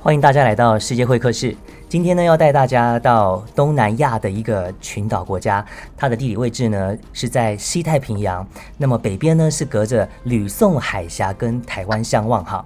欢迎大家来到世界会客室。今天呢，要带大家到东南亚的一个群岛国家，它的地理位置呢是在西太平洋，那么北边呢是隔着吕宋海峡跟台湾相望哈。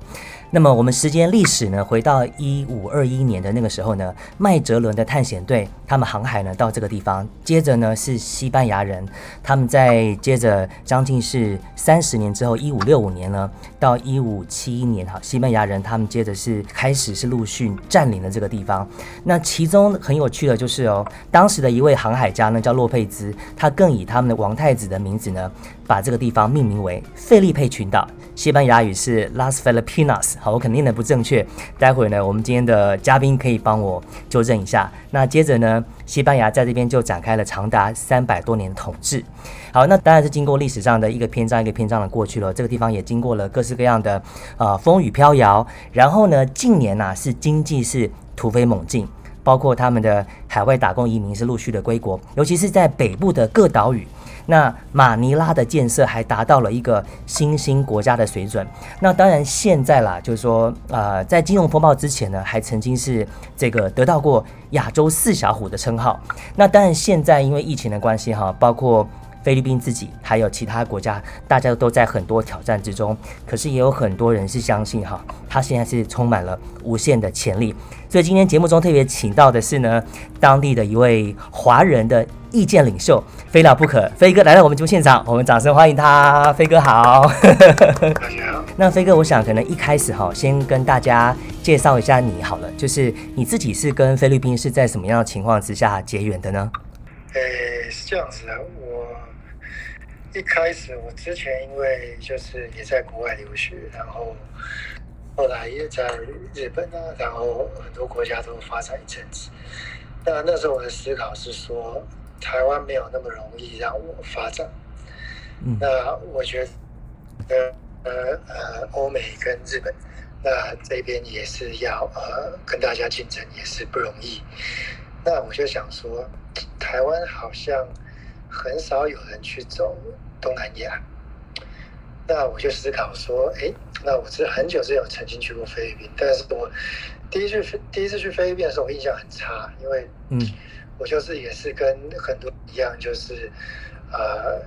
那么我们时间历史呢，回到一五二一年的那个时候呢，麦哲伦的探险队他们航海呢到这个地方，接着呢是西班牙人，他们在接着将近是三十年之后，一五六五年呢到一五七一年哈，西班牙人他们接着是开始是陆续占领了这个地方。那其中很有趣的就是哦，当时的一位航海家呢叫洛佩兹，他更以他们的王太子的名字呢。把这个地方命名为费利佩群岛，西班牙语是 Las Filipinas。好，我肯定的不正确，待会呢，我们今天的嘉宾可以帮我纠正一下。那接着呢，西班牙在这边就展开了长达三百多年的统治。好，那当然是经过历史上的一个篇章一个篇章的过去了，这个地方也经过了各式各样的呃风雨飘摇。然后呢，近年呐是经济是突飞猛进，包括他们的海外打工移民是陆续的归国，尤其是在北部的各岛屿。那马尼拉的建设还达到了一个新兴国家的水准。那当然现在啦，就是说，呃，在金融风暴之前呢，还曾经是这个得到过亚洲四小虎的称号。那当然现在因为疫情的关系哈，包括菲律宾自己还有其他国家，大家都在很多挑战之中。可是也有很多人是相信哈，他现在是充满了无限的潜力。所以今天节目中特别请到的是呢，当地的一位华人的。意见领袖，非了不可。飞哥来到我们节目现场，我们掌声欢迎他。飞哥好，那飞哥，我想可能一开始哈，先跟大家介绍一下你好了，就是你自己是跟菲律宾是在什么样的情况之下结缘的呢？诶，是这样子的，我一开始我之前因为就是也在国外留学，然后后来也在日本啊，然后很多国家都发展一阵子。那那时候我的思考是说。台湾没有那么容易让我发展，那我觉得呃呃欧美跟日本，那这边也是要呃跟大家竞争也是不容易。那我就想说，台湾好像很少有人去走东南亚，那我就思考说，哎，那我是很久之前曾经去过菲律宾，但是我第一次第一次去菲律宾的时候，我印象很差，因为嗯。我就是也是跟很多一样，就是呃，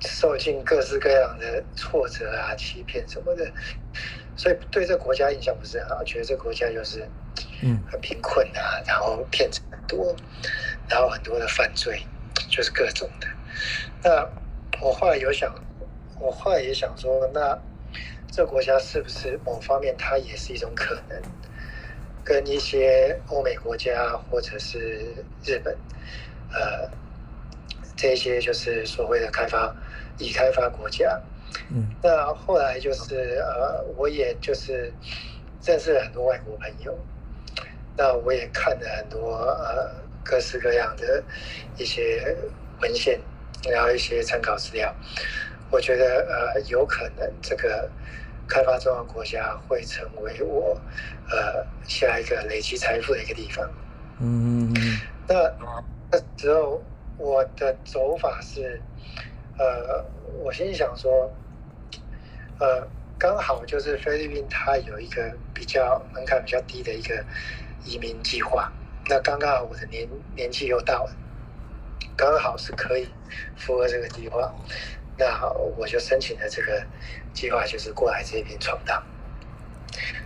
受尽各式各样的挫折啊、欺骗什么的，所以对这国家印象不是很好，觉得这国家就是嗯很贫困啊，然后骗子很多，然后很多的犯罪，就是各种的。那我后来有想，我后来也想说，那这国家是不是某方面它也是一种可能？跟一些欧美国家或者是日本，呃，这些就是所谓的开发已开发国家。嗯，那后来就是呃，我也就是认识了很多外国朋友，那我也看了很多呃各式各样的一些文献，然后一些参考资料，我觉得呃有可能这个。开发中的国家会成为我呃下一个累积财富的一个地方。嗯，那那时候我的走法是，呃，我心里想说，呃，刚好就是菲律宾它有一个比较门槛比较低的一个移民计划，那刚刚好我的年年纪又到了，刚好是可以符合这个计划。那好，我就申请了这个计划，就是过来这边闯荡。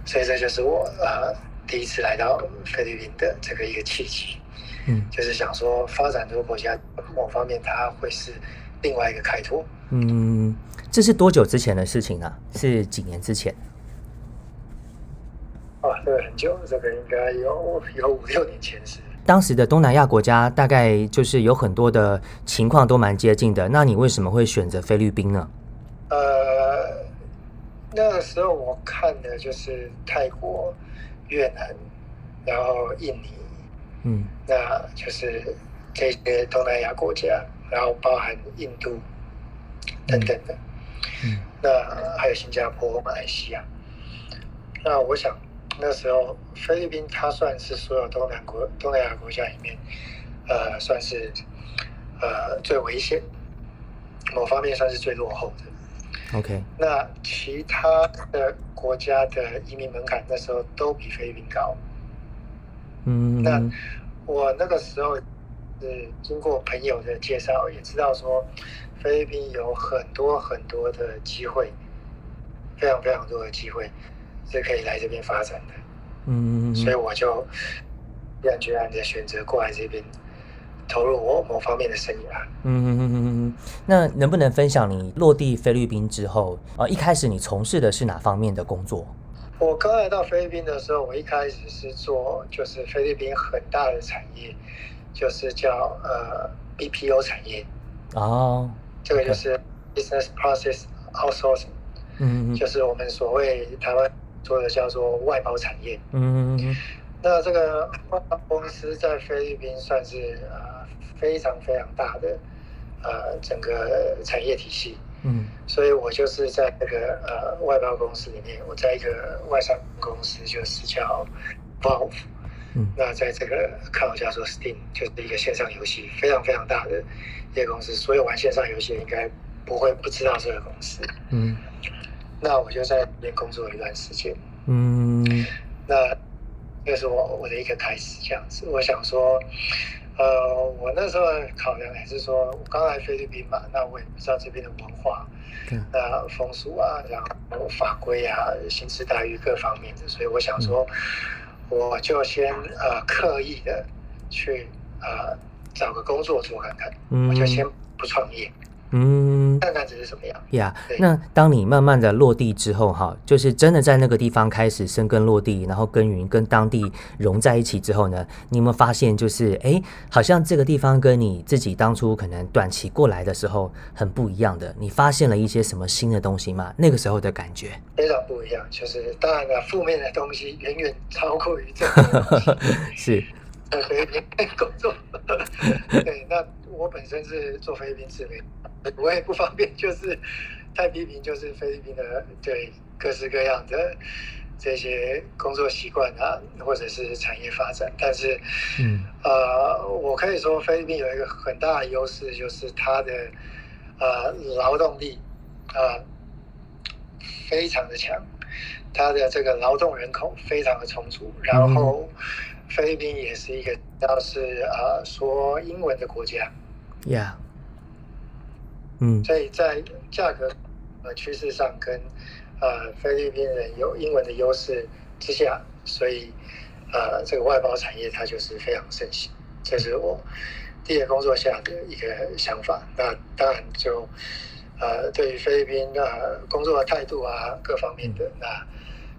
所以这就是我呃第一次来到菲律宾的这个一个契机。嗯，就是想说发展这个国家某方面，它会是另外一个开拓。嗯，这是多久之前的事情啊？是几年之前？啊，这个很久，这个应该有有五六年前是。当时的东南亚国家大概就是有很多的情况都蛮接近的，那你为什么会选择菲律宾呢？呃，那个时候我看的就是泰国、越南，然后印尼，嗯，那就是这些东南亚国家，然后包含印度等等的，嗯，那还有新加坡、马来西亚，那我想。那时候，菲律宾它算是所有东南国东南亚国家里面，呃，算是呃最危险，某方面算是最落后的。OK，那其他的国家的移民门槛那时候都比菲律宾高。嗯，那我那个时候是经过朋友的介绍，也知道说菲律宾有很多很多的机会，非常非常多的机会是可以来这边发展的。嗯，所以我就毅然决然的选择过来这边，投入我某方面的生涯。嗯嗯嗯嗯嗯，那能不能分享你落地菲律宾之后，呃，一开始你从事的是哪方面的工作？我刚来到菲律宾的时候，我一开始是做就是菲律宾很大的产业，就是叫呃 BPO 产业，哦，这个就是 Business Process Outsourcing，嗯嗯就是我们所谓台湾说的叫做外包产业。嗯嗯那这个外包公司在菲律宾算是呃非常非常大的呃整个产业体系。嗯所以我就是在那个呃外包公司里面，我在一个外商公司，就是叫 Valve。嗯那在这个看我叫做 Steam，就是一个线上游戏非常非常大的一个公司，所有玩线上游戏的应该不会不知道这个公司。嗯那我就在那边工作一段时间。嗯那这是我我的一个开始，这样子。我想说，呃，我那时候考量还是说，我刚来菲律宾嘛，那我也不知道这边的文化，对那风俗啊，然后法规啊、薪资待遇各方面的，所以我想说，我就先呃刻意的去呃找个工作做看看，嗯我就先不创业，嗯看看这是什么样。呀对那当你慢慢的落地之后，哈，就是真的在那个地方开始生根落地，然后耕耘，跟当地融在一起之后呢，你有没有发现，就是哎，好像这个地方跟你自己当初可能短期过来的时候很不一样的，你发现了一些什么新的东西吗？那个时候的感觉？非常不一样，就是当然了，负面的东西远远超过于正面的东西。是，在菲律宾工作。对，那我本身是做菲律宾自媒体，我也不方便就是太批评，就是菲律宾的对各式各样的这些工作习惯啊，或者是产业发展。但是，嗯呃，我可以说菲律宾有一个很大的优势，就是它的呃劳动力呃非常的强，它的这个劳动人口非常的充足，然后菲律宾也是一个要是呃说英文的国家，呀，嗯。所以在价格呃趋势上跟呃菲律宾人有英文的优势之下，所以呃这个外包产业它就是非常盛行，这是我第一个工作下的一个想法。那当然就呃对于菲律宾呃工作的态度啊各方面的，那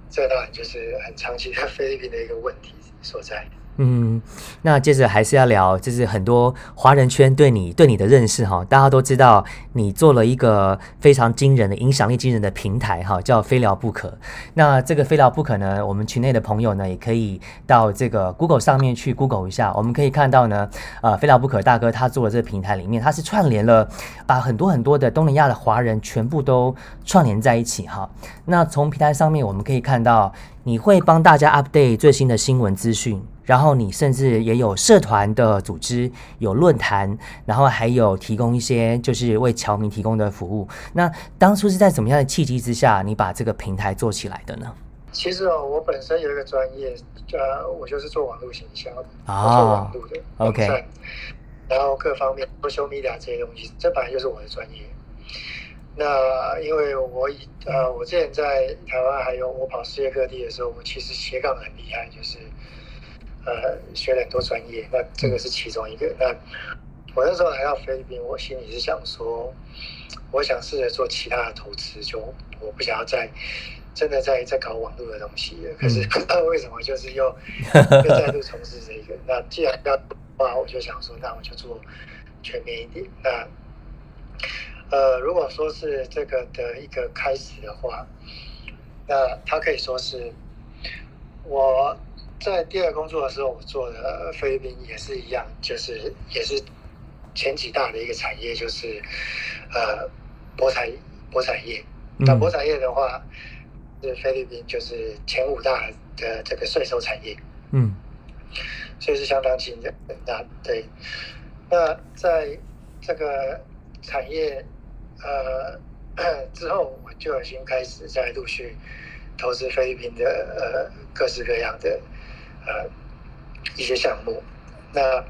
这当然就是很长期在菲律宾的一个问题所在。嗯，那接着还是要聊，就是很多华人圈对你对你的认识哈，大家都知道你做了一个非常惊人的影响力惊人的平台哈，叫非聊不可。那这个非聊不可呢，我们群内的朋友呢也可以到这个 Google 上面去 Google 一下，我们可以看到呢，呃，非聊不可大哥他做的这个平台里面，他是串联了把很多很多的东南亚的华人全部都串联在一起哈。那从平台上面我们可以看到，你会帮大家 update 最新的新闻资讯。然后你甚至也有社团的组织，有论坛，然后还有提供一些就是为侨民提供的服务。那当初是在怎么样的契机之下，你把这个平台做起来的呢？其实哦，我本身有一个专业，呃，我就是做网络行销的，哦做网络的 OK 然后各方面 social media 这些东西，这本来就是我的专业。那因为我以呃，我之前在台湾还有我跑世界各地的时候，我其实斜杠很厉害，就是呃学了很多专业，那这个是其中一个。那我那时候来到菲律宾，我心里是想说，我想试着做其他的投资，就我不想要再真的在在搞网络的东西了。可是不知道 为什么，就是又 又再度从事这个。那既然要的话，我就想说，那我就做全面一点。那呃，如果说是这个的一个开始的话，那它可以说是我在第二工作的时候，我做的菲律宾也是一样，就是也是前几大的一个产业，就是呃博彩博彩业。那嗯博彩业的话，是菲律宾就是前五大的这个税收产业。嗯所以是相当惊人的。那对，那在这个产业呃 之后我就已经开始在陆续投资菲律宾的呃各式各样的呃一些项目。那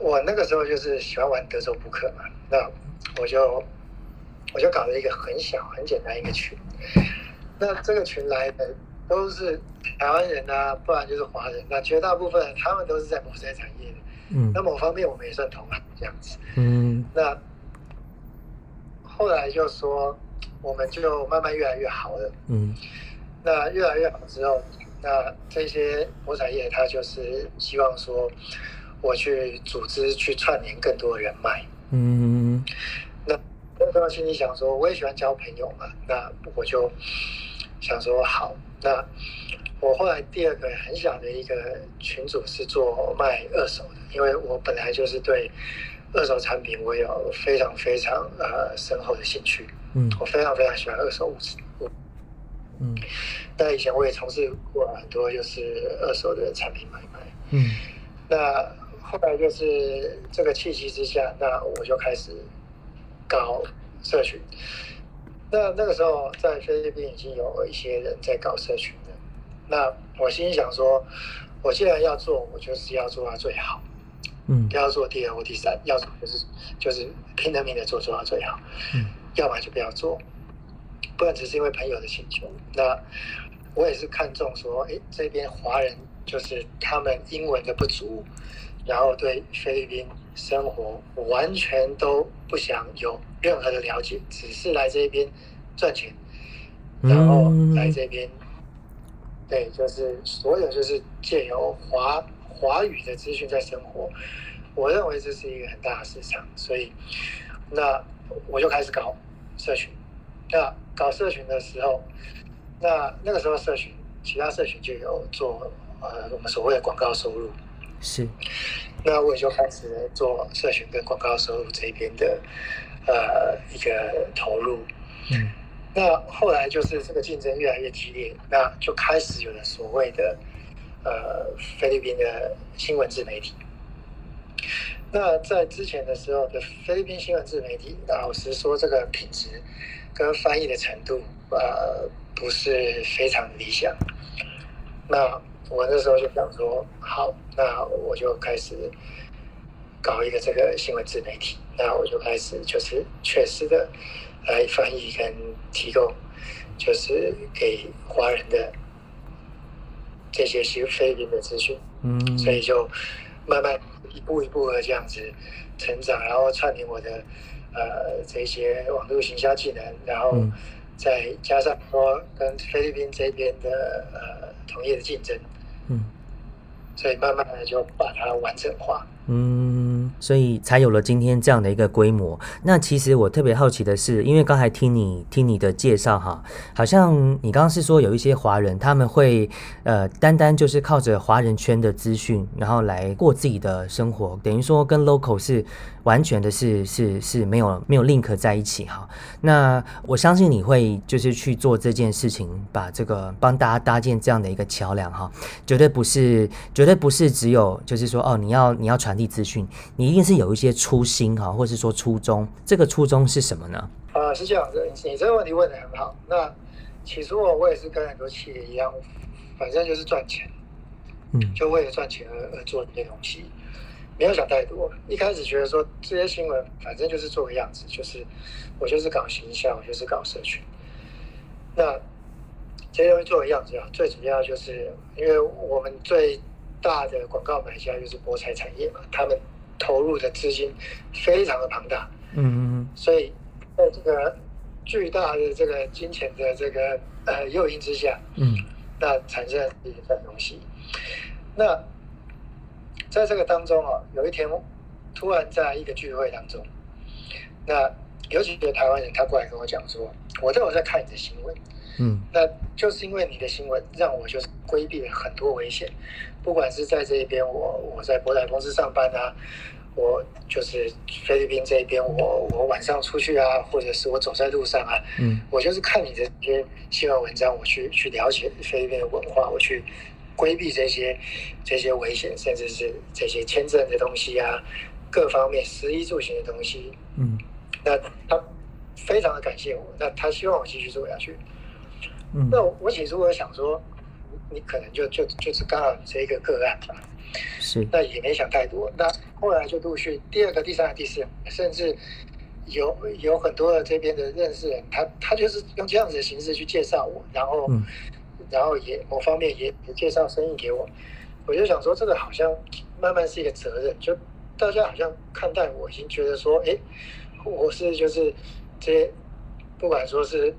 我那个时候就是喜欢玩德州扑克嘛，那我就我就搞了一个很小很简单一个群。那这个群来的都是台湾人啊，不然就是华人。那绝大部分他们都是在某些产业的。嗯那某方面我们也算同行这样子。嗯那后来就说，我们就慢慢越来越好了。嗯那越来越好之后，那这些博彩业他就是希望说，我去组织去串联更多的人脉。嗯那那时候心里想说，我也喜欢交朋友嘛，那我就想说好，那我后来第二个很小的一个群组是做卖二手的，因为我本来就是对二手产品我有非常非常呃深厚的兴趣，嗯我非常非常喜欢二手物质。嗯那以前我也从事过很多就是二手的产品买卖。嗯那后来就是这个契机之下，那我就开始搞社群。那那个时候在菲律宾已经有一些人在搞社群了。那我心里想说，我既然要做，我就是要做到最好，嗯不要做第二或第三，要做就是就是拼了命的做，做到最好。嗯要么就不要做，不然只是因为朋友的请求。那我也是看中说，诶，这边华人就是他们英文的不足，然后对菲律宾生活完全都不想有任何的了解，只是来这边赚钱，然后来这边，对，就是所有就是借由华华语的资讯在生活。我认为这是一个很大的市场，所以那我就开始搞社群。那搞社群的时候，那那个时候社群，其他社群就有做呃我们所谓的广告收入。是那我也就开始做社群跟广告收入这边的呃一个投入。嗯那后来就是这个竞争越来越激烈，那就开始有了所谓的呃菲律宾的新闻自媒体。那在之前的时候的菲律宾新闻自媒体，老实说，这个品质跟翻译的程度，呃，不是非常理想。那我那时候就想说，好，那我就开始搞一个这个新闻自媒体。那我就开始就是确实的来翻译跟提供，就是给华人的这些是菲律宾的资讯。嗯所以就慢慢一步一步的这样子成长，然后串联我的呃这些网络行销技能，然后嗯再加上说跟菲律宾这边的呃同业的竞争，嗯所以慢慢的就把它完整化。嗯，所以才有了今天这样的一个规模。那其实我特别好奇的是，因为刚才听你听你的介绍哈，好像你刚刚是说有一些华人他们会呃单单就是靠着华人圈的资讯，然后来过自己的生活，等于说跟 local 是完全的是是是没有没有 link 在一起哈。那我相信你会就是去做这件事情，把这个帮大家搭建这样的一个桥梁哈，绝对不是绝对不是只有就是说哦你要你要传递资讯，你一定是有一些初心哈，或是说初衷，这个初衷是什么呢？啊、是这样子，你这个问题问的很好。那起初我我也是跟很多企业一样，反正就是赚钱，嗯就为了赚钱而而做这些东西，没有想太多。一开始觉得说这些新闻反正就是做个样子，就是我就是搞形象，我就是搞社群。那这些东西做个样子啊，最主要就是因为我们最大的广告买家就是博彩产业嘛，他们投入的资金非常的庞大，嗯嗯所以在这个巨大的这个金钱的这个呃诱因之下，嗯那产生了一份东西。那在这个当中啊，有一天突然在一个聚会当中，那有几个台湾人他过来跟我讲说，我都有在看你的新闻，嗯。那就是因为你的新闻让我就是规避了很多危险，不管是在这一边我我在博彩公司上班啊，我就是菲律宾这一边我我晚上出去啊，或者是我走在路上啊，嗯。我就是看你的这些新闻文章，我去去了解菲律宾的文化，我去规避这些这些危险，甚至是这些签证的东西啊，各方面食衣住行的东西。嗯那他非常的感谢我，那他希望我继续做下去。嗯那我起初我想说，你可能就就就是刚好你这一个个案吧，是那也没想太多。那后来就陆续第二个、第三个、第四个，甚至有有很多的这边的认识人，他他就是用这样子的形式去介绍我，然后、嗯然后也某方面也也介绍生意给我。我就想说，这个好像慢慢是一个责任，就大家好像看待我已经觉得说，哎，我是就是这些，不管说是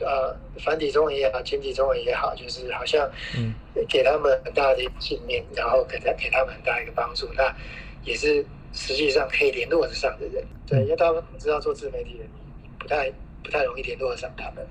呃繁体中文也好，简体中文也好，就是好像嗯给他们很大的一个信念，然后给他给他们很大一个帮助，那也是实际上可以联络得上的人。对，因为他们知道做自媒体的，不太不太容易联络得上他们。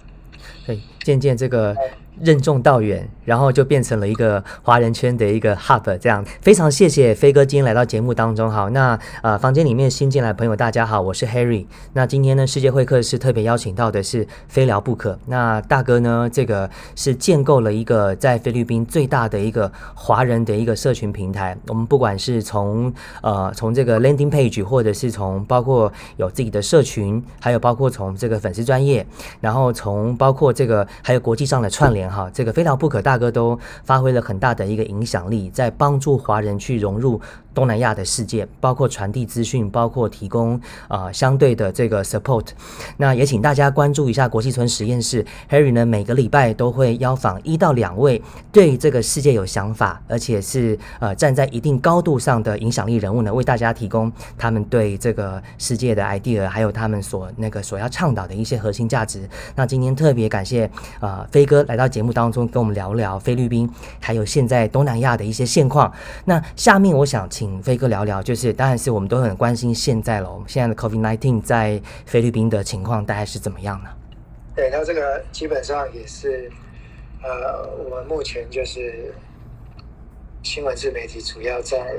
对，渐渐这个任重道远，然后就变成了一个华人圈的一个 hub，这样非常谢谢飞哥今天来到节目当中。好，那呃房间里面新进来朋友大家好，我是 Harry。那今天呢世界会客室特别邀请到的是非聊不可。那大哥呢这个是建构了一个在菲律宾最大的一个华人的一个社群平台。我们不管是从呃从这个 landing page，或者是从包括有自己的社群，还有包括从这个粉丝专业，然后从包括这个还有国际上的串联哈，这个非常不可大哥都发挥了很大的一个影响力，在帮助华人去融入东南亚的世界，包括传递资讯，包括提供啊、呃相对的这个 support。那也请大家关注一下国际村实验室，Harry 呢每个礼拜都会邀访一到两位对这个世界有想法，而且是呃站在一定高度上的影响力人物呢，为大家提供他们对这个世界的 idea，还有他们所那个所要倡导的一些核心价值。那今天特别感谢呃飞哥来到节目当中跟我们聊聊菲律宾，还有现在东南亚的一些现况。那下面我想请飞哥聊聊，就是当然是我们都很关心现在了，我们现在的 COVID-19 在菲律宾的情况大概是怎么样呢？对，那这个基本上也是，呃，我们目前就是新闻自媒体主要在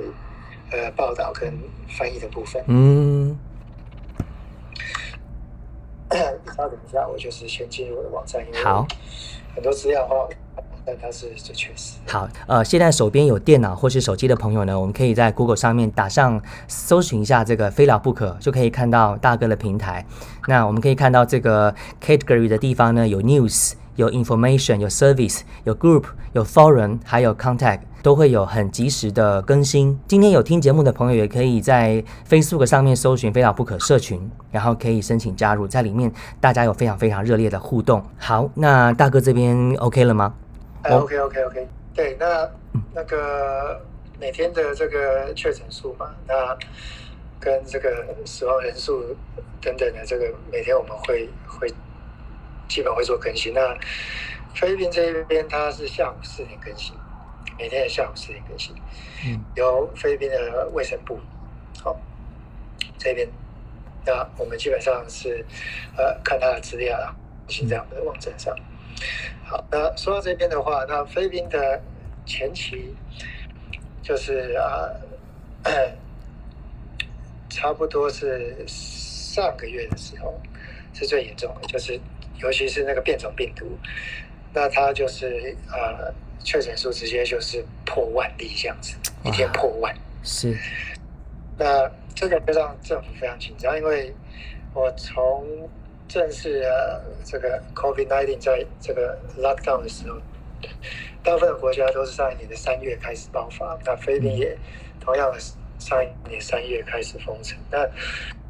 呃报道跟翻译的部分。嗯，稍等一下，我就是先进入我的网站，因为好，很多资料的话，但它是最确实。好，呃，现在手边有电脑或是手机的朋友呢，我们可以在 Google 上面打上搜寻一下这个“非聊不可”，就可以看到大哥的平台。那我们可以看到这个 category 的地方呢，有 news、有 information、有 service、有 group、有 forum，还有 contact，都会有很及时的更新。今天有听节目的朋友，也可以在 Facebook 上面搜寻“非聊不可”社群，然后可以申请加入，在里面大家有非常非常热烈的互动。好，那大哥这边 OK 了吗？，OK OK OK，对，那那个每天的这个确诊数嘛，那跟这个死亡人数等等的这个，每天我们会会基本会做更新。那菲律宾这一边它是下午四点更新，每天的下午四点更新，嗯由菲律宾的卫生部好、这边，那我们基本上是呃看他的资料啊，是这样的网站上。好，的说到这边的话，那菲律宾的前期就是啊、呃差不多是上个月的时候是最严重的，就是尤其是那个变种病毒，那它就是呃确诊数直接就是破万例这样子，一天破万。是，那这个就让政府非常紧张，因为我从正式呃这个 COVID-19 在这个 lockdown 的时候，大部分的国家都是上一年的三月开始爆发，那菲律宾也同样的上一年三月开始封城，那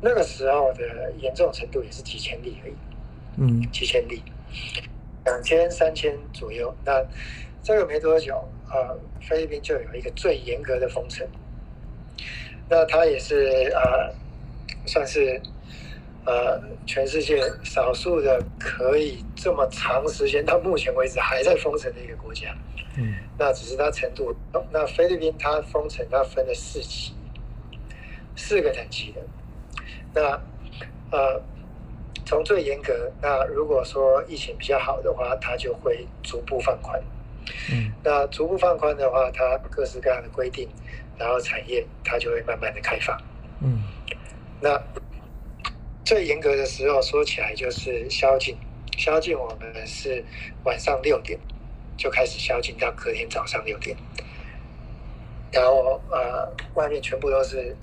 那个时候的严重程度也是几千例而已。嗯几千例，两千三千左右。那这个没多久，呃，菲律宾就有一个最严格的封城。那它也是呃，算是呃全世界少数的可以这么长时间到目前为止还在封城的一个国家。嗯那只是它程度，那菲律宾它封城它分了四级，四个等级的。那呃，从最严格，那如果说疫情比较好的话，它就会逐步放宽。嗯那逐步放宽的话，它各式各样的规定，然后产业它就会慢慢的开放。嗯那最严格的时候说起来就是宵禁，宵禁我们是晚上六点就开始宵禁到隔天早上六点，然后呃外面全部都是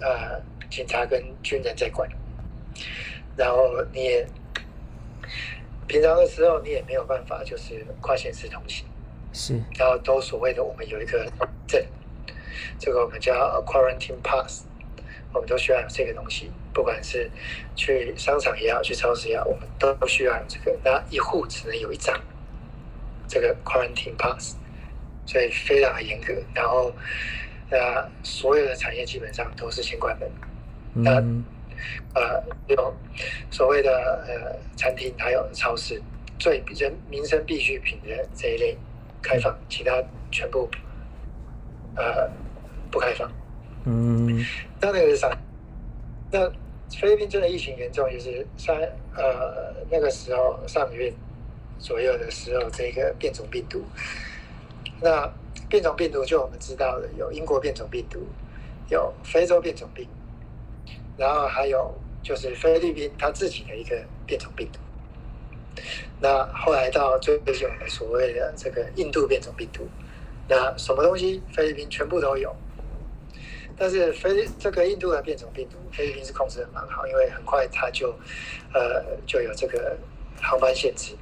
呃警察跟军人在管，然后你也平常的时候你也没有办法就是跨县市通行，是，然后都所谓的我们有一个证，这个我们叫 quarantine pass，我们都需要有这个东西，不管是去商场也好，去超市也好，我们都需要有这个。那一户只能有一张这个 quarantine pass，所以非常的严格。然后，呃，所有的产业基本上都是先关门。那嗯呃，有所谓的呃餐厅，还有超市，最人民生必需品的这一类开放，其他全部呃不开放。嗯那那个是啥？那菲律宾真的疫情严重，就是三呃那个时候上个月左右的时候，这个变种病毒。那变种病毒就我们知道的，有英国变种病毒，有非洲变种病，然后还有就是菲律宾它自己的一个变种病毒。那后来到最近我们所谓的这个印度变种病毒，那什么东西菲律宾全部都有。但是菲这个印度的变种病毒，菲律宾是控制的蛮好，因为很快它就呃就有这个航班限制，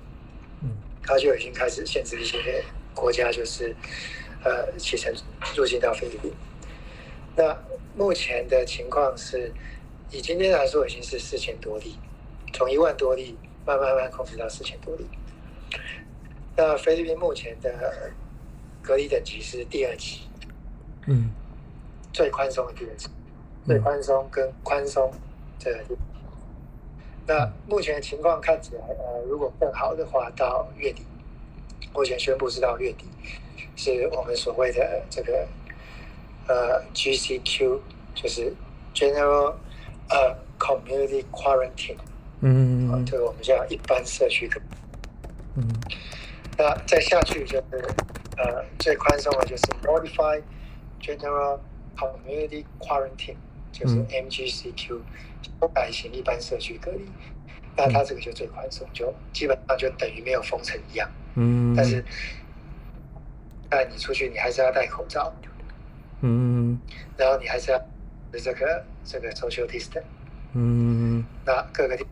嗯它就已经开始限制一些国家，就是呃启程入境到菲律宾。那目前的情况是，以今天来说已经是四千多例，从一万多例慢慢慢控制到四千多例。那菲律宾目前的隔离等级是第二级，嗯最宽松的第二级，最宽松跟宽松这个地方。那目前的情况看起来，呃，如果更好的话，到月底，目前宣布是到月底，是我们所谓的这个呃 GCQ，就是 General 呃 Community Quarantine，啊、嗯这个我们叫一般社区的。嗯。那再下去就是呃最宽松的就是 Modified General Community Quarantine，就是嗯 MGCQ，修改型一般社区隔离。那它这个就最宽松，就基本上就等于没有封城一样。嗯，但是，但你出去你还是要戴口罩，嗯然后你还是要这个这个 social distance。嗯那各个地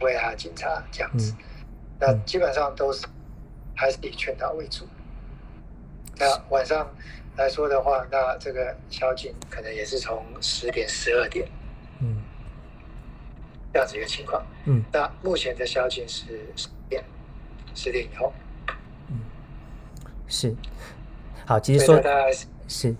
为他警察这样子，嗯那基本上都是还是以劝导为主。那晚上来说的话，那这个宵禁可能也是从十点、十二点嗯这样子一个情况。嗯那目前的宵禁是十点，十点以后，嗯是。好，其实说大概是是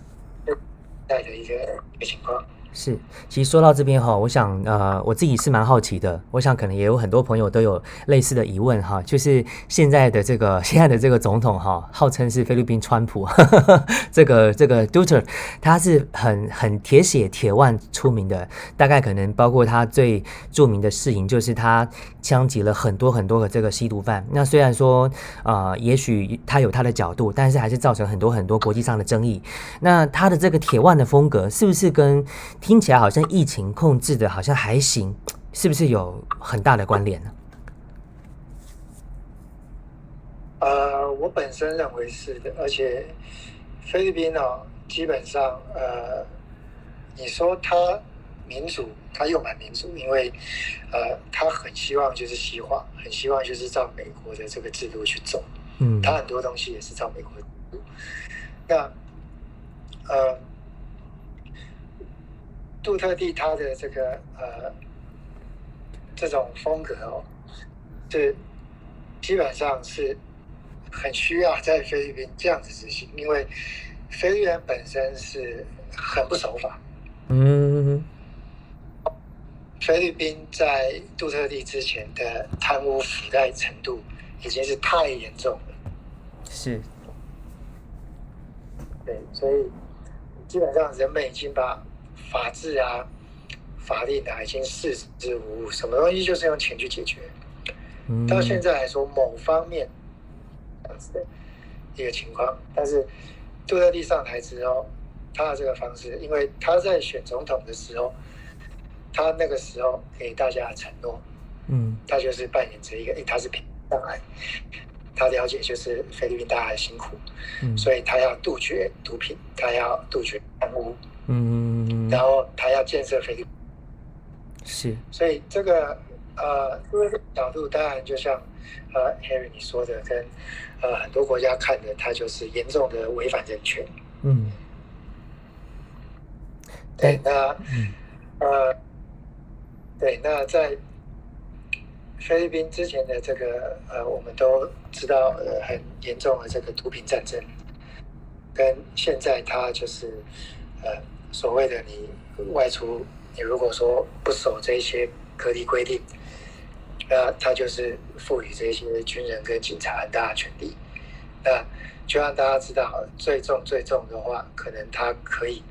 带的一个一个情况。是，其实说到这边哈，我想呃，我自己是蛮好奇的，我想可能也有很多朋友都有类似的疑问哈，就是现在的这个现在的这个总统哈，号称是菲律宾川普，这个这个 Duter，他是很很铁血铁腕出名的，大概可能包括他最著名的事情就是他枪击了很多很多的这个吸毒犯。那虽然说呃，也许他有他的角度，但是还是造成很多很多国际上的争议。那他的这个铁腕的风格，是不是跟听起来好像疫情控制的好像还行，是不是有很大的关联呢？呃，我本身认为是的，而且菲律宾哦，基本上呃，你说它民主，它又蛮民主，因为呃，他很希望就是西化，很希望就是照美国的这个制度去走，嗯他很多东西也是照美国的制度。那呃，杜特地他的这个呃这种风格哦，是基本上是很需要在菲律宾这样子执行，因为菲律宾人本身是很不守法。嗯菲律宾在杜特地之前的贪污腐败程度已经是太严重了。是对，所以基本上人们已经把法治啊、法令啊已经视之无物，什么东西就是用钱去解决。嗯。到现在来说，某方面这样子的一个情况，但是杜特地上台之后，他的这个方式，因为他在选总统的时候，他那个时候给大家承诺，嗯。他就是扮演着一个，因为他是平上来，他了解就是菲律宾大家的辛苦，嗯。所以他要杜绝毒品，他要杜绝贪污，嗯然后他要建设菲律宾，是。所以这个呃，因为角度当然就像呃 Harry 你说的，跟呃很多国家看的，它就是严重的违反人权。嗯，对，那呃，对，那在菲律宾之前的这个呃，我们都知道呃很严重的这个毒品战争，跟现在他就是呃所谓的你外出，你如果说不守这些隔离规定。那他就是赋予这些军人跟警察很大的权力。那就让大家知道，最重最重的话，可能他可以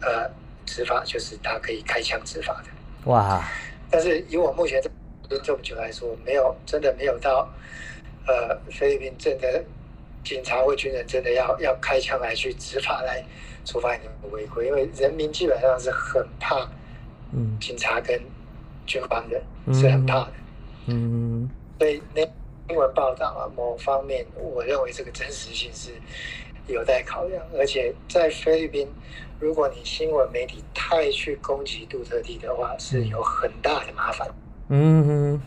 呃执法，就是他可以开枪执法的。哇！但是以我目前这么久来说，没有真的没有到呃菲律宾真的警察或军人真的要要开枪来去执法来处罚你们违规，因为人民基本上是很怕嗯警察跟军方的，是很怕的。嗯，所以那新闻报道啊，某方面我认为这个真实性是有待考量，而且在菲律宾，如果你新闻媒体太去攻击杜特地的话，是有很大的麻烦。嗯，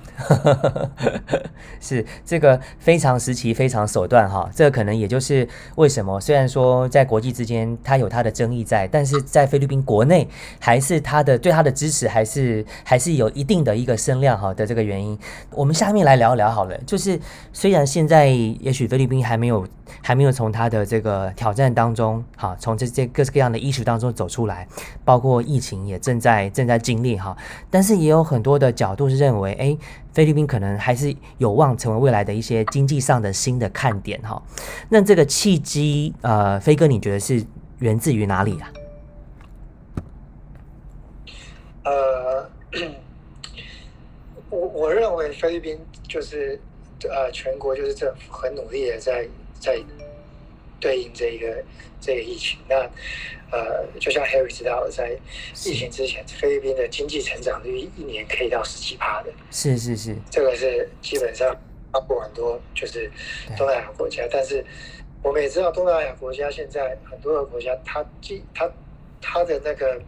是这个非常时期、非常手段哈，这可能也就是为什么虽然说在国际之间它有它的争议在，但是在菲律宾国内还是它的对它的支持还是还是有一定的一个声量哈的这个原因。我们下面来聊一聊好了，就是虽然现在也许菲律宾还没有还没有从它的这个挑战当中哈，从这些各式各样的艺术当中走出来，包括疫情也正在正在经历哈，但是也有很多的角度是。认为，哎，菲律宾可能还是有望成为未来的一些经济上的新的看点哈。那这个契机，呃，飞哥，你觉得是源自于哪里啊？呃，我我认为菲律宾就是呃，全国就是政府很努力的在在对应这个这个疫情。那呃，就像 Harry 知道，在疫情之前，菲律宾的经济成长率一年可以到十七趴的。是是是，这个是基本上包括很多就是东南亚国家。但是我们也知道，东南亚国家现在很多的国家，它既它它的那个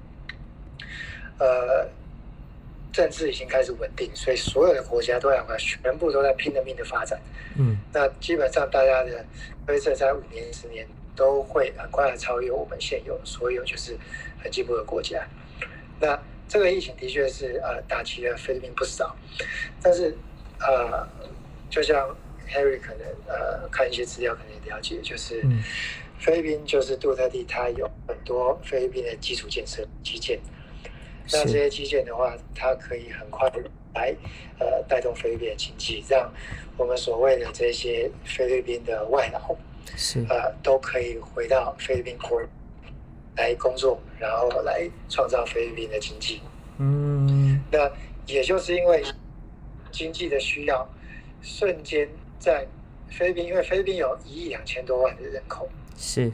呃政治已经开始稳定，所以所有的国家都要全部都在拼了命的发展。嗯，那基本上大家的推测在五年、十年。都会很快的超越我们现有所有就是很进步的国家。那这个疫情的确是呃打击了菲律宾不少，但是呃，就像 Harry 可能呃看一些资料可能也了解，就是菲律宾就是杜特地，它有很多菲律宾的基础建设基建。那这些基建的话，它可以很快来呃带动菲律宾的经济，让我们所谓的这些菲律宾的外劳。是呃，都可以回到菲律宾国来工作，然后来创造菲律宾的经济。嗯，那也就是因为经济的需要，瞬间在菲律宾，因为菲律宾有一亿两千多万的人口，是，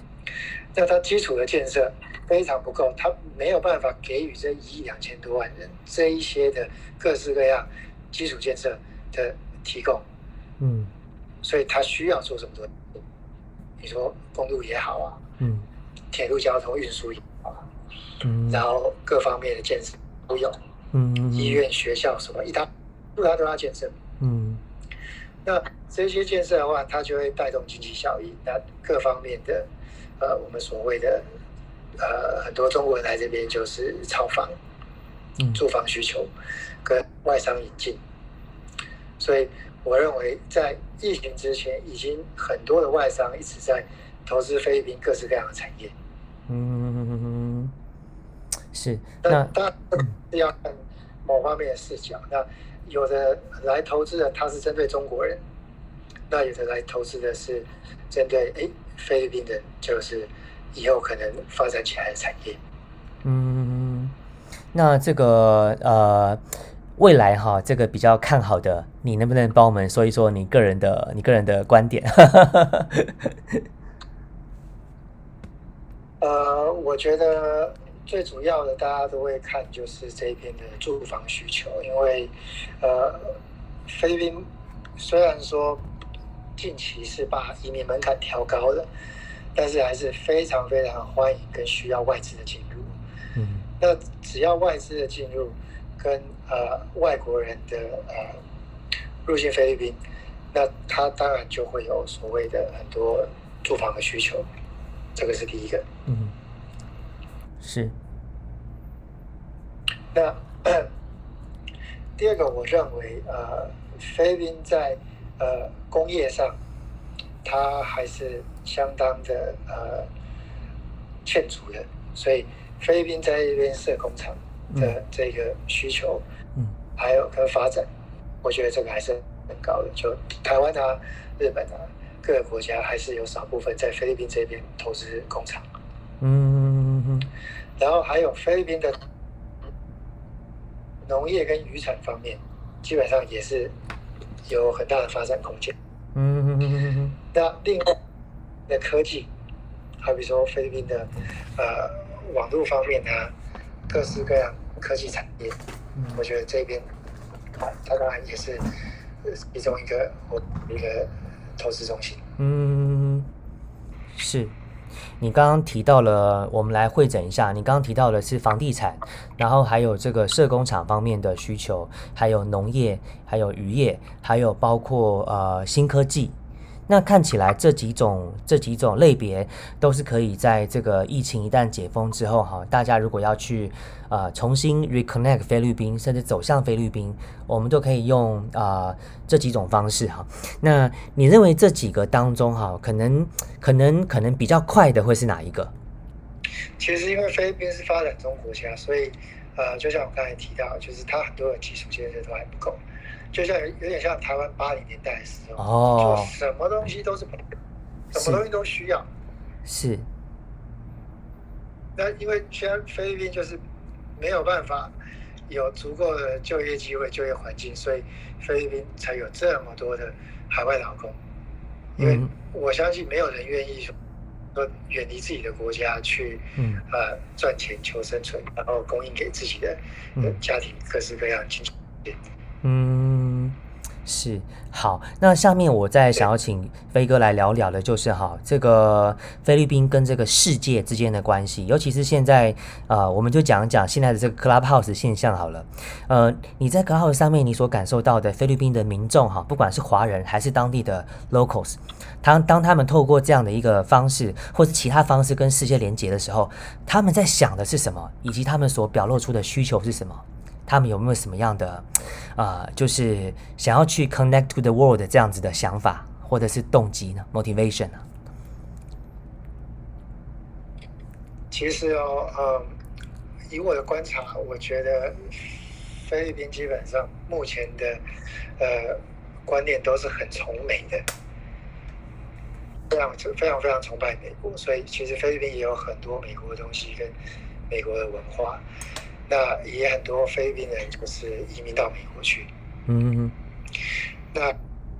那它基础的建设非常不够，他没有办法给予这一亿两千多万人这一些的各式各样基础建设的提供。嗯，所以他需要做这么多。你说公路也好啊，嗯，铁路交通运输也好，嗯，然后各方面的建设都有，嗯，医院、学校什么一大，不它都要建设，嗯，那这些建设的话，它就会带动经济效益，那各方面的，呃，我们所谓的，呃，很多中国人来这边就是炒房，嗯，住房需求跟外商引进，所以。我认为在疫情之前，已经很多的外商一直在投资菲律宾各式各样的产业。嗯，是。那当然是要看某方面的视角。那有的来投资的，他是针对中国人；那有的来投资的是针对哎菲律宾的，就是以后可能发展起来的产业。嗯，那这个呃。未来哈，这个比较看好的，你能不能帮我们说一说你个人的你个人的观点？呃，我觉得最主要的，大家都会看就是这边的住房需求，因为呃，菲律宾虽然说近期是把移民门槛调高了，但是还是非常非常欢迎跟需要外资的进入。嗯，那只要外资的进入。跟呃外国人的呃入境菲律宾，那他当然就会有所谓的很多住房的需求，这个是第一个。嗯，是。那第二个，我认为呃菲律宾在呃工业上，它还是相当的呃欠足的，所以菲律宾在这边设工厂的这个需求，嗯，还有跟发展，我觉得这个还是很高的。就台湾啊、日本啊各个国家，还是有少部分在菲律宾这边投资工厂。嗯，然后还有菲律宾的农业跟渔产方面，基本上也是有很大的发展空间。嗯嗯那另外的科技，好比说菲律宾的呃网络方面啊，各式各样科技产业，我觉得这边啊，它当然也是呃其中一个我一个投资中心。嗯，是。你刚刚提到了，我们来会诊一下。你刚刚提到的是房地产，然后还有这个社工厂方面的需求，还有农业，还有渔业，还有包括呃新科技。那看起来这几种这几种类别都是可以在这个疫情一旦解封之后哈，大家如果要去呃重新 reconnect 菲律宾，甚至走向菲律宾，我们都可以用啊这几种方式哈。那你认为这几个当中哈，可能可能可能比较快的会是哪一个？其实因为菲律宾是发展中国家，所以呃，就像我刚才提到，就是它很多的基础建设都还不够。就像有有点像台湾八零年代的时候，哦就什么东西都是，什么东西都需要。是那因为现在菲律宾就是没有办法有足够的就业机会、就业环境，所以菲律宾才有这么多的海外劳工。因为嗯我相信没有人愿意说说远离自己的国家去嗯呃赚钱求生存，然后供应给自己的家庭各式各样的经济。嗯，是好。那下面我再想要请飞哥来聊聊的，就是哈，这个菲律宾跟这个世界之间的关系，尤其是现在，呃，我们就讲讲现在的这个 Clubhouse 现象好了。呃，你在 Clubhouse 上面你所感受到的菲律宾的民众哈，不管是华人还是当地的 locals，当当他们透过这样的一个方式或是其他方式跟世界连接的时候，他们在想的是什么，以及他们所表露出的需求是什么？他们有没有什么样的，呃，就是想要去 connect to the world 这样子的想法或者是动机呢？motivation 呢？其实哦，嗯，以我的观察，我觉得菲律宾基本上目前的呃观念都是很崇美的，非常非常非常崇拜美国，所以其实菲律宾也有很多美国的东西跟美国的文化，那也很多菲律宾人就是移民到美国去，嗯。那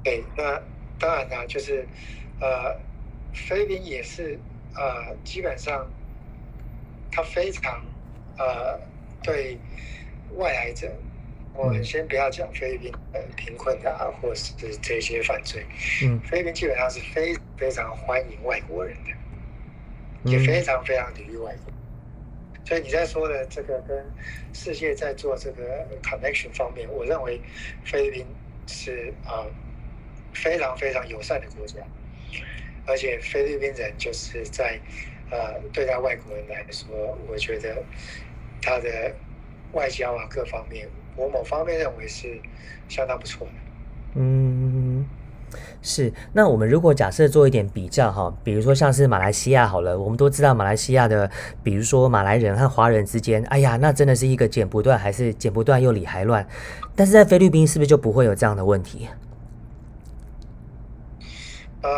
对，那当然啦，就是呃，菲律宾也是呃，基本上他非常呃对外来者，我们先不要讲菲律宾呃贫困的啊，或是这些犯罪，嗯。菲律宾基本上是非非常欢迎外国人的，也嗯。非常非常礼遇外国人。所以你在说的这个跟世界在做这个 connection 方面，我认为菲律宾是呃非常非常友善的国家，而且菲律宾人就是在呃对待外国人来说，我觉得他的外交啊各方面，我某方面认为是相当不错的。嗯，是。那我们如果假设做一点比较哈，比如说像是马来西亚好了，我们都知道马来西亚的，比如说马来人和华人之间，哎呀，那真的是一个剪不断，还是剪不断又理还乱。但是在菲律宾是不是就不会有这样的问题？嗯，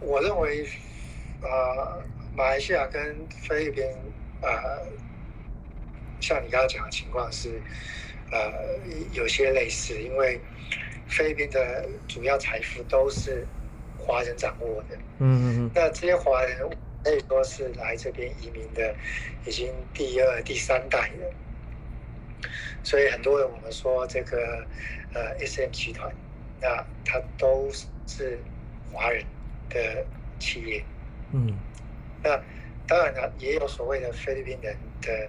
我认为，呃，马来西亚跟菲律宾，呃，像你刚刚讲的情况是，呃，有些类似，因为菲律宾的主要财富都是华人掌握的，嗯嗯嗯那这些华人可以说是来这边移民的，已经第二、第三代了。所以很多人我们说这个呃 SM 集团，那它都是华人的企业。嗯那当然了，也有所谓的菲律宾人的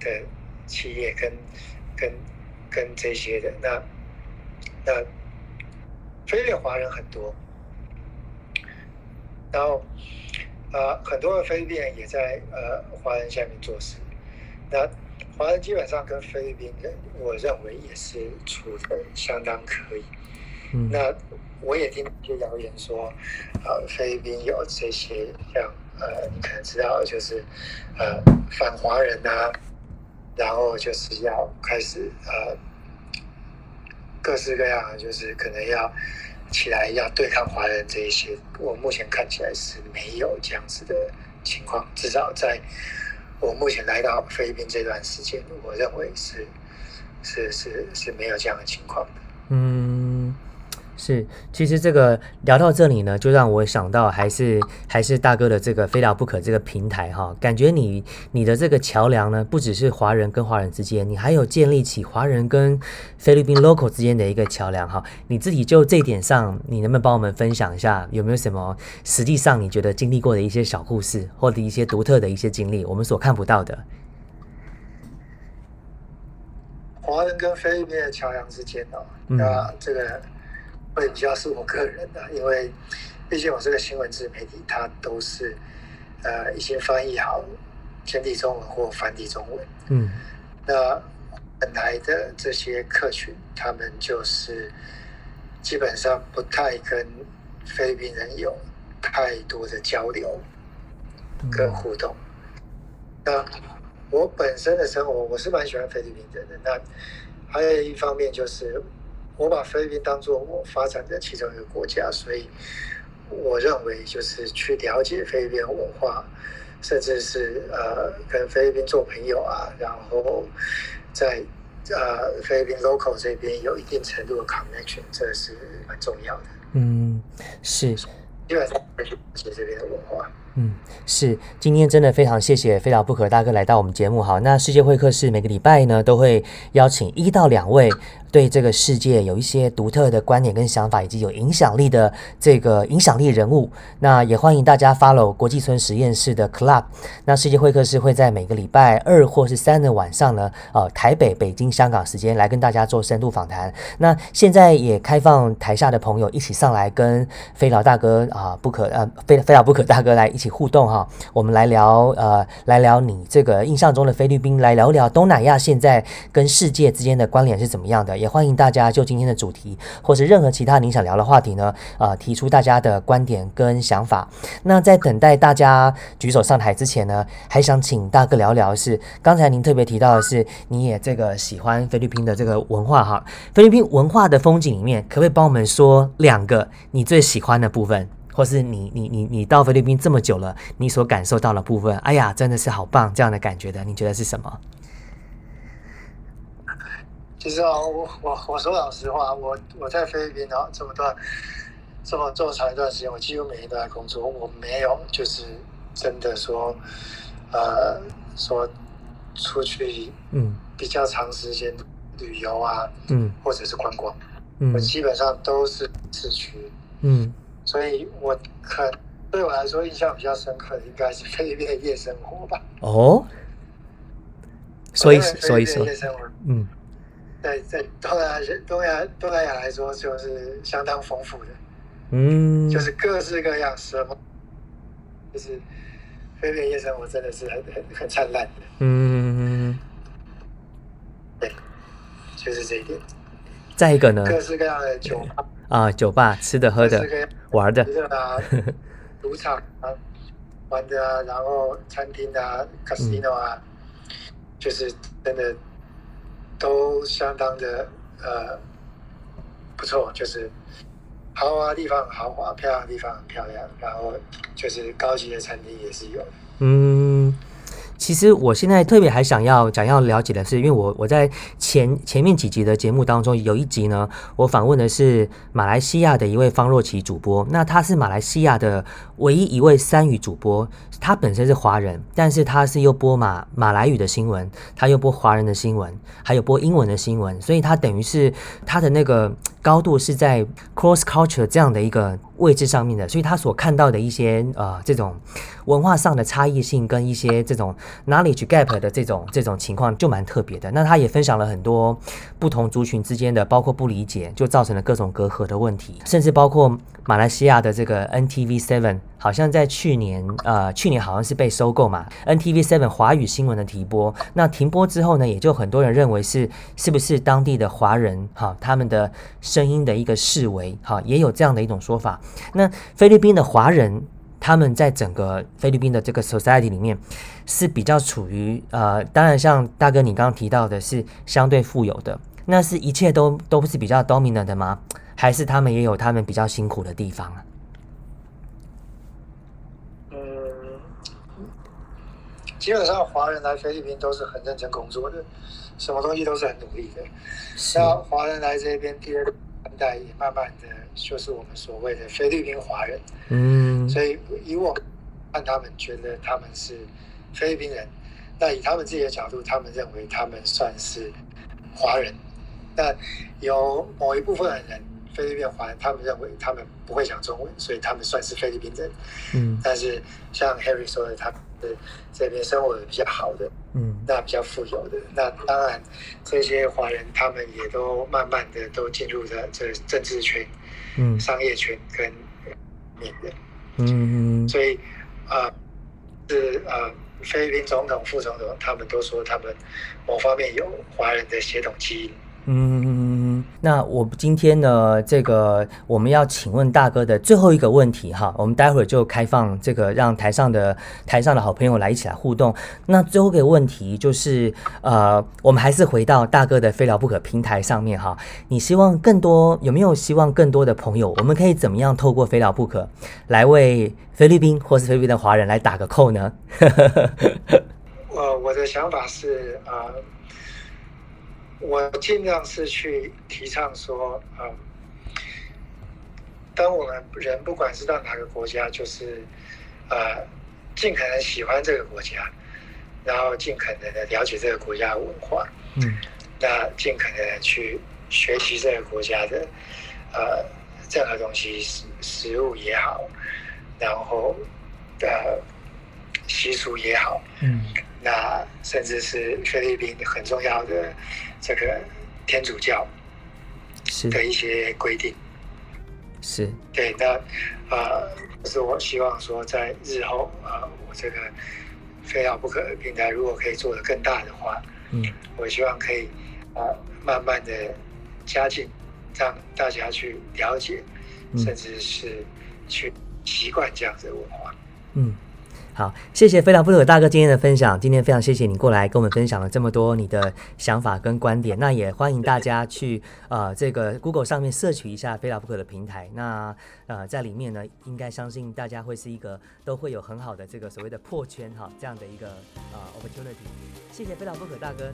的企业跟跟跟这些的。那那菲律宾华人很多，然后呃很多的菲律宾人也在呃华人下面做事。那华人基本上跟菲律宾人，我认为也是处的相当可以。嗯那我也听一些谣言说，呃，菲律宾有这些像呃，你可能知道，就是呃反华人啊，然后就是要开始呃各式各样的，就是可能要起来要对抗华人这一些。我目前看起来是没有这样子的情况，至少在我目前来到菲律宾这段时间，我认为是是是是没有这样的情况的。嗯，是，其实这个聊到这里呢，就让我想到还是还是大哥的这个非聊不可这个平台哈，感觉你你的这个桥梁呢，不只是华人跟华人之间，你还有建立起华人跟菲律宾 local 之间的一个桥梁哈。你自己就这一点上，你能不能帮我们分享一下，有没有什么实际上你觉得经历过的一些小故事，或者一些独特的一些经历，我们所看不到的？华人跟菲律宾的桥梁之间哦，嗯那这个会比较是我个人的，因为毕竟我这个新闻自媒体，它都是呃已经翻译好简体中文或繁体中文。嗯那本来的这些客群，他们就是基本上不太跟菲律宾人有太多的交流跟互动。那我本身的生活，我是蛮喜欢菲律宾人的。那还有一方面就是，我把菲律宾当做我发展的其中一个国家，所以我认为就是去了解菲律宾文化，甚至是呃跟菲律宾做朋友啊，然后在呃菲律宾 local 这边有一定程度的 connection，这是蛮重要的。嗯，是。基本上会去了解这边的文化。嗯，是，今天真的非常谢谢非聊不可大哥来到我们节目。好，那世界会客室每个礼拜呢都会邀请一到两位对这个世界有一些独特的观点跟想法，以及有影响力的这个影响力人物。那也欢迎大家 follow 国际村实验室的 club。那世界会客室会在每个礼拜二或是三的晚上呢，呃，台北、北京、香港时间来跟大家做深度访谈。那现在也开放台下的朋友一起上来跟飞老大哥啊、不可呃飞飞老不可大哥来一起互动哈。我们来聊呃来聊你这个印象中的菲律宾，来聊聊东南亚现在跟世界之间的关联是怎么样的。也欢迎大家就今天的主题或是任何其他您想聊的话题呢，呃，提出大家的观点跟想法。那在等待大家举手上台之前呢，还想请大哥聊聊是刚才您特别提到的是，你也这个喜欢菲律宾的这个文化哈。菲律宾文化的风景里面，可不可以帮我们说两个你最喜欢的部分，或是你你你你到菲律宾这么久了，你所感受到的部分？哎呀，真的是好棒这样的感觉的，你觉得是什么？其实啊，我我我说老实话，我我在菲律宾啊这么段这么这么长一段时间，我几乎每天都在工作，我没有就是真的说呃说出去嗯。比较长时间旅游啊，嗯。或者是观光，嗯。我基本上都是市区，嗯。所以我可对我来说印象比较深刻的应该是菲律宾的夜生活吧。哦，所以所以说嗯在在东南亚东南亚东南亚来说，就是相当丰富的，嗯，就是各式各样什么，就是菲律宾夜生活真的是很很很灿烂的，嗯，对，就是这一点。再一个呢各式各样的酒吧，啊，酒吧吃的喝的玩的，的啊，赌场啊，玩的啊，然后餐厅啊，casino 啊，就是真的都相当的呃不错，就是豪华地方豪华，漂亮的地方很漂亮，然后就是高级的餐厅也是有。嗯，其实我现在特别还想要想要了解的是，因为我我在前前面几集的节目当中，有一集呢，我访问的是马来西亚的一位方若琪主播，那他是马来西亚的唯一一位三语主播，他本身是华人，但是他是又播马马来语的新闻，他又播华人的新闻，还有播英文的新闻，所以他等于是他的那个高度是在 cross culture 这样的一个位置上面的，所以他所看到的一些呃这种文化上的差异性跟一些这种 knowledge gap 的这种这种情况就蛮特别的。那他也分享了很多不同族群之间的，包括不理解，就造成了各种隔阂的问题，甚至包括马来西亚的这个 NTV Seven，好像在去年呃去年好像是被收购嘛，NTV Seven 华语新闻的停播，那停播之后呢，也就很多人认为是是不是当地的华人哈他们的声音的一个示威哈，也有这样的一种说法。那菲律宾的华人，他们在整个菲律宾的这个 society 里面是比较处于呃，当然像大哥你刚刚提到的是相对富有的，那是一切都都是比较 dominant 的吗？还是他们也有他们比较辛苦的地方啊？嗯，基本上华人来菲律宾都是很认真工作的，什么东西都是很努力的。那华人来这边第二代也慢慢的。就是我们所谓的菲律宾华人，嗯，所以以我看他们觉得他们是菲律宾人，那以他们自己的角度，他们认为他们算是华人。那有某一部分的人，菲律宾华人，他们认为他们不会讲中文，所以他们算是菲律宾人。嗯，但是像 Harry 说的，他是这边生活的比较好的，嗯，那比较富有的，那当然这些华人他们也都慢慢的都进入了这政治圈。嗯，商业圈跟面的，嗯，所以啊，是呃，菲律宾总统、副总统，他们都说他们某方面有华人的血统基因。嗯，那我今天呢，这个我们要请问大哥的最后一个问题哈，我们待会儿就开放这个让台上的台上的好朋友来一起来互动。那最后一个问题就是，呃，我们还是回到大哥的非聊不可平台上面哈，你希望更多有没有希望更多的朋友，我们可以怎么样透过非聊不可来为菲律宾或是菲律宾的华人来打个扣呢？呃，我的想法是啊。我尽量是去提倡说，嗯，当我们人不管是到哪个国家，就是呃，尽可能喜欢这个国家，然后尽可能的了解这个国家的文化，嗯，那尽可能的去学习这个国家的呃任何东西，食食物也好，然后的习俗也好，嗯，那甚至是菲律宾很重要的。这个天主教是。的一些规定，是。对那呃，是我希望说，在日后啊，我这个非要不可平台如果可以做得更大的话，嗯，我希望可以啊，慢慢的加进，让大家去了解，甚至是去习惯这样子的文化，嗯。好，谢谢非常不可大哥今天的分享。今天非常谢谢你过来跟我们分享了这么多你的想法跟观点。那也欢迎大家去呃这个 Google 上面摄取一下非常不可的平台。那呃在里面呢，应该相信大家会是一个都会有很好的这个所谓的破圈哈这样的一个呃 opportunity。谢谢非常不可大哥。